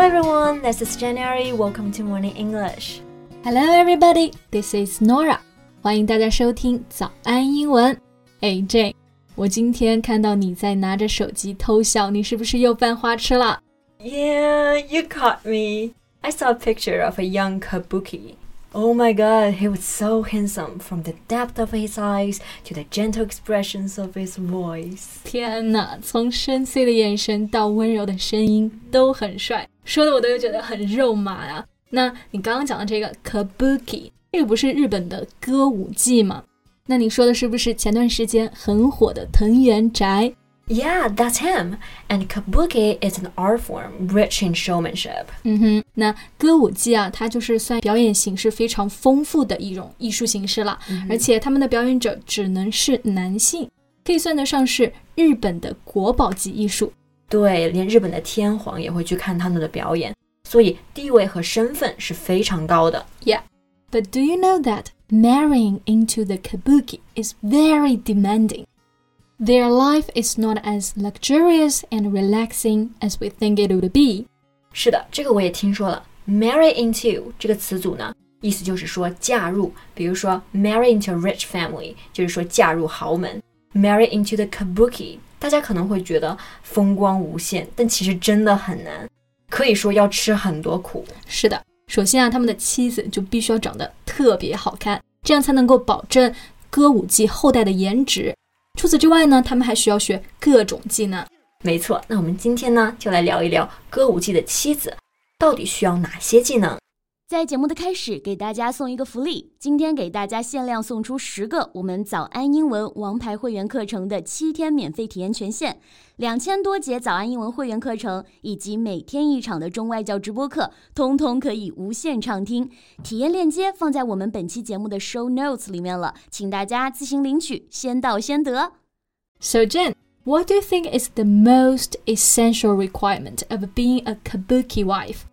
Hello everyone, this is January. Welcome to Morning English. Hello everybody, this is Norah. 欢迎大家收听早安英文。哎，J，我今天看到你在拿着手机偷笑，你是不是又犯花痴了？Yeah, you caught me. I saw a picture of a young kabuki. Oh my god, he was so handsome from the depth of his eyes to the gentle expressions of his voice. 天哪，从深邃的眼神到温柔的声音都很帅。说的我都觉得很肉麻呀。那你刚刚讲的这个 Kabuki，这个不是日本的歌舞伎吗？那你说的是不是前段时间很火的藤原宅？Yeah, that's him. And kabuki is an art form rich in showmanship. 嗯哼，那歌舞伎啊，它就是算表演形式非常丰富的一种艺术形式了，嗯、而且他们的表演者只能是男性，可以算得上是日本的国宝级艺术。对，连日本的天皇也会去看他们的表演，所以地位和身份是非常高的。Yeah, but do you know that marrying into the kabuki is very demanding? Their life is not as luxurious and relaxing as we think it would be. 是的，这个我也听说了。Marry into 这个词组呢，意思就是说嫁入，比如说 marry into a rich family，就是说嫁入豪门。Marry into the kabuki， 大家可能会觉得风光无限，但其实真的很难，可以说要吃很多苦。是的，首先啊，他们的妻子就必须要长得特别好看，这样才能够保证歌舞伎后代的颜值。除此之外呢，他们还需要学各种技能。没错，那我们今天呢，就来聊一聊歌舞伎的妻子到底需要哪些技能。在节目的开始，给大家送一个福利，今天给大家限量送出十个我们早安英文王牌会员课程的七天免费体验权限，两千多节早安英文会员课程以及每天一场的中外教直播课，通通可以无限畅听。体验链接放在我们本期节目的 show notes 里面了，请大家自行领取，先到先得。So Jen, what do you think is the most essential requirement of being a kabuki wife?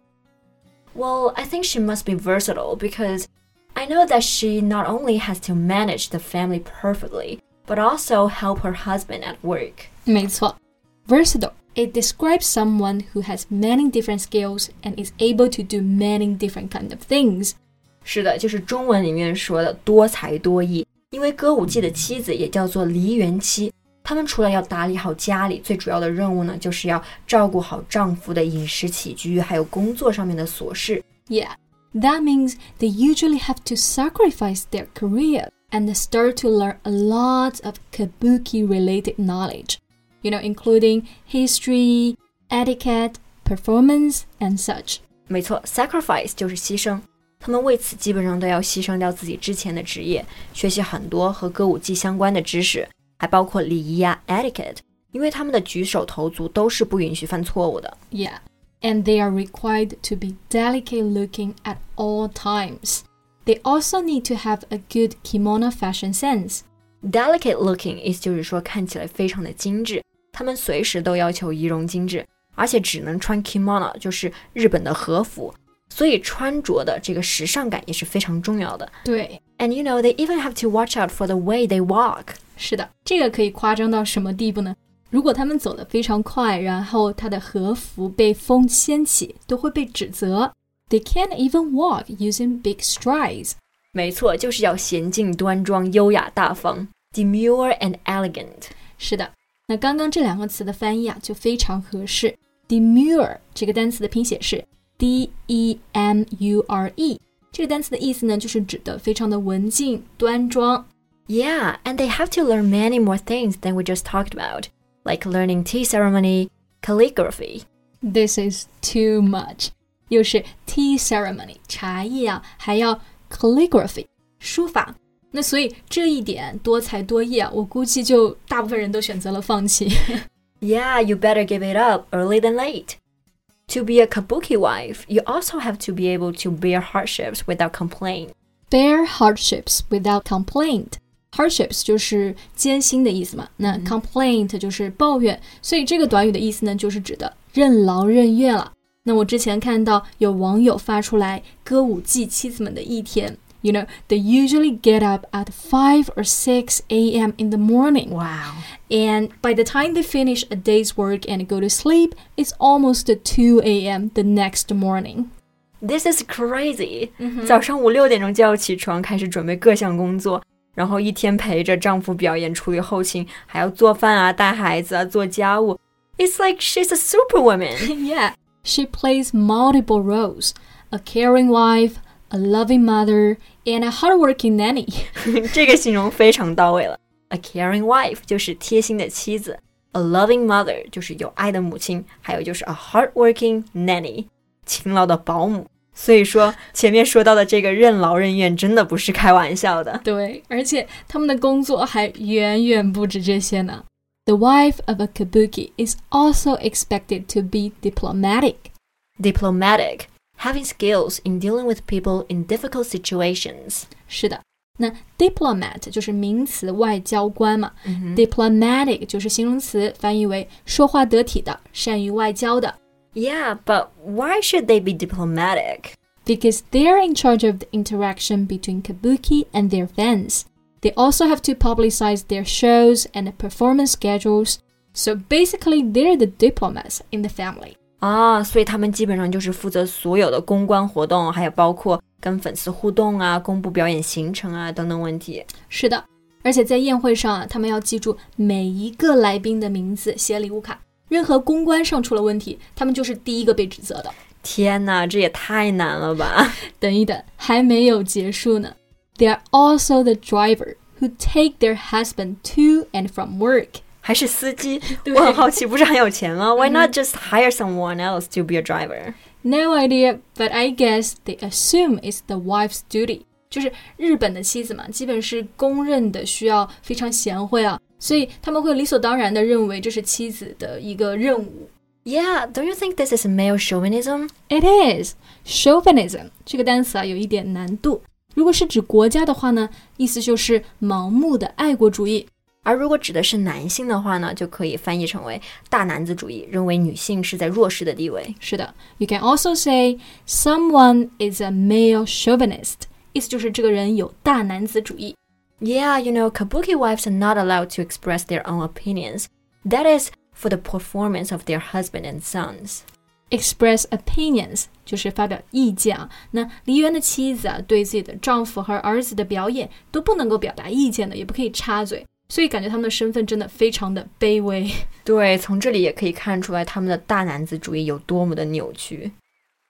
Well, I think she must be versatile because I know that she not only has to manage the family perfectly, but also help her husband at work. 没错，versatile. It describes someone who has many different skills and is able to do many different kind of things. 是的，就是中文里面说的多才多艺。因为歌舞伎的妻子也叫做梨园妻， 他们除了要打理好家里，最主要的任务呢，就是要照顾好丈夫的饮食起居，还有工作上面的琐事。Yeah, that means they usually have to sacrifice their career and start to learn a lot of kabuki-related knowledge. You know, including history, etiquette, performance, and such. 没错，sacrifice 就是牺牲。他们为此基本上都要牺牲掉自己之前的职业，学习很多和歌舞伎相关的知识， 还包括礼仪啊 etiquette，因为他们的举手投足都是不允许犯错误的。Yeah, and they are required to be delicate looking at all times. They also need to have a good kimono fashion sense. Delicate looking 意思就是说看起来非常的精致，他们随时都要求仪容精致，而且只能穿 kimono，就是日本的和服。所以穿着的这个时尚感也是非常重要的。对 ，and you know they even have to watch out for the way they walk。是的，这个可以夸张到什么地步呢？如果他们走得非常快，然后他的和服被风掀起，都会被指责。They can't even walk using big strides。没错，就是要娴静端庄、优雅大方，demure and elegant。是的，那刚刚这两个词的翻译啊，就非常合适。demure 这个单词的拼写是。D E M U R E 这个单词的意思呢，就是指的非常的文静端庄。Yeah, and they have to learn many more things than we just talked about, like learning tea ceremony, calligraphy. This is too much. 又是 tea ceremony 茶叶啊，还要 calligraphy 书法。那所以这一点多才多艺啊，我估计就大部分人都选择了放弃。yeah, you better give it up early than late. To be a kabuki wife, you also have to be able to bear hardships without complaint. Bear hardships without complaint. Hardships 就是艰辛的意思嘛，那 complaint 就是抱怨，所以这个短语的意思呢，就是指的任劳任怨了。那我之前看到有网友发出来歌舞伎妻子们的一天，You know, they usually get up at 5 or 6 a.m. in the morning. Wow. And by the time they finish a day's work and go to sleep, it's almost 2 a.m. the next morning. This is crazy. 早上五六点钟就要起床，开始准备各项工作，然后一天陪着丈夫表演、处理后勤，还要做饭啊、带孩子啊、做家务。It's like she's a superwoman. yeah, she plays multiple roles a caring wife, a loving mother, and a hardworking nanny. 这个形容非常到位了。A caring wife 就是贴心的妻子，a loving mother 就是有爱的母亲，还有就是 a hardworking nanny 勤劳的保姆。所以说，前面说到的这个任劳任怨真的不是开玩笑的。对，而且他们的工作还远远不止这些呢。The wife of a kabuki is also expected to be diplomatic. Diplomatic having skills in dealing with people in difficult situations. 是的，那 diplomat 就是名词外交官嘛、mm hmm.，diplomatic 就是形容词，翻译为说话得体的、善于外交的。Yeah, but why should they be diplomatic? Because they're in charge of the interaction between kabuki and their fans. They also have to publicize their shows and performance schedules. So basically, they're the diplomats in the family. 啊，所以他们基本上就是负责所有的公关活动，还有包括跟粉丝互动啊、公布表演行程啊等等问题。是的，而且在宴会上啊，他们要记住每一个来宾的名字，写礼物卡。任何公关上出了问题，他们就是第一个被指责的。天哪，这也太难了吧！等一等，还没有结束呢。They are also the driver who take their husband to and from work. 还是司机？我很好奇，不是很有钱吗？Why not just hire someone else to be a driver? No idea, but I guess they assume it's the wife's duty. 就是日本的妻子嘛，基本是公认的需要非常贤惠啊，所以他们会理所当然的认为这是妻子的一个任务。Yeah, don't you think this is male chauvinism? It is chauvinism 这个单词啊有一点难度。如果是指国家的话呢，意思就是盲目的爱国主义。 而如果指的是男性的话呢，就可以翻译成为大男子主义，认为女性是在弱势的地位。是的，You can also say someone is a male chauvinist，意思就是这个人有大男子主义。Yeah, you know, kabuki wives are not allowed to express their own opinions. That is for the performance of their husband and sons. Express opinions 就是发表意见啊。那梨园的妻子啊，对自己的丈夫和儿子的表演都不能够表达意见的，也不可以插嘴。 所以感觉他们的身份真的非常的卑微。对，从这里也可以看出来他们的大男子主义有多么的扭曲。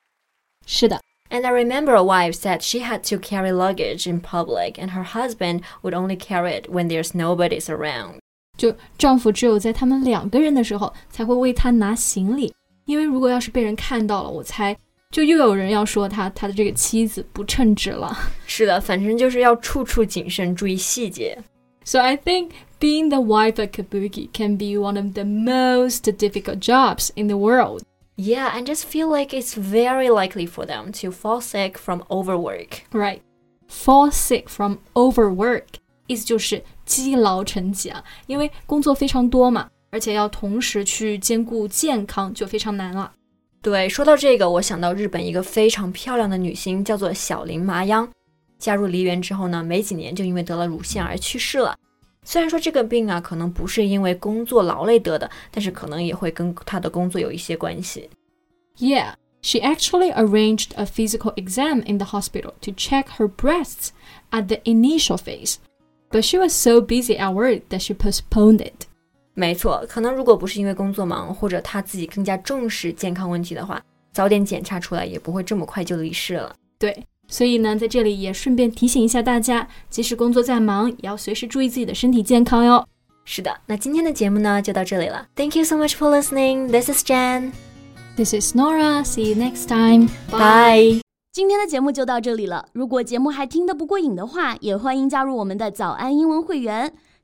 是的。And I remember a wife said she had to carry luggage in public, and her husband would only carry it when there's nobody's around. 就丈夫只有在他们两个人的时候才会为她拿行李，因为如果要是被人看到了，我猜就又有人要说他他的这个妻子不称职了。是的，反正就是要处处谨慎，注意细节。So I think being the wife of Kabuki can be one of the most difficult jobs in the world. Yeah, and just feel like it's very likely for them to fall sick from overwork. Right. Fall sick from overwork 意思就是积劳成疾啊，因为工作非常多嘛，而且要同时去兼顾健康，就非常难了。对，说到这个，我想到日本一个非常漂亮的女星，叫做小林麻央。 加入梨园之后呢，没几年就因为得了乳腺而去世了。虽然说这个病啊，可能不是因为工作劳累得的，但是可能也会跟他的工作有一些关系。Yeah, she actually arranged a physical exam in the hospital to check her breasts at the initial phase, but she was so busy at work that she postponed it. 没错，可能如果不是因为工作忙，或者她自己更加重视健康问题的话，早点检查出来，也不会这么快就离世了。对。所以呢，在这里也顺便提醒一下大家，即使工作再忙，也要随时注意自己的身体健康哟。是的，那今天的节目呢就到这里了。Thank you so much for listening. This is Jan. This is Nora. See you next time. Bye. 今天的节目就到这里了。如果节目还听得不过瘾的话，也欢迎加入我们的早安英文会员。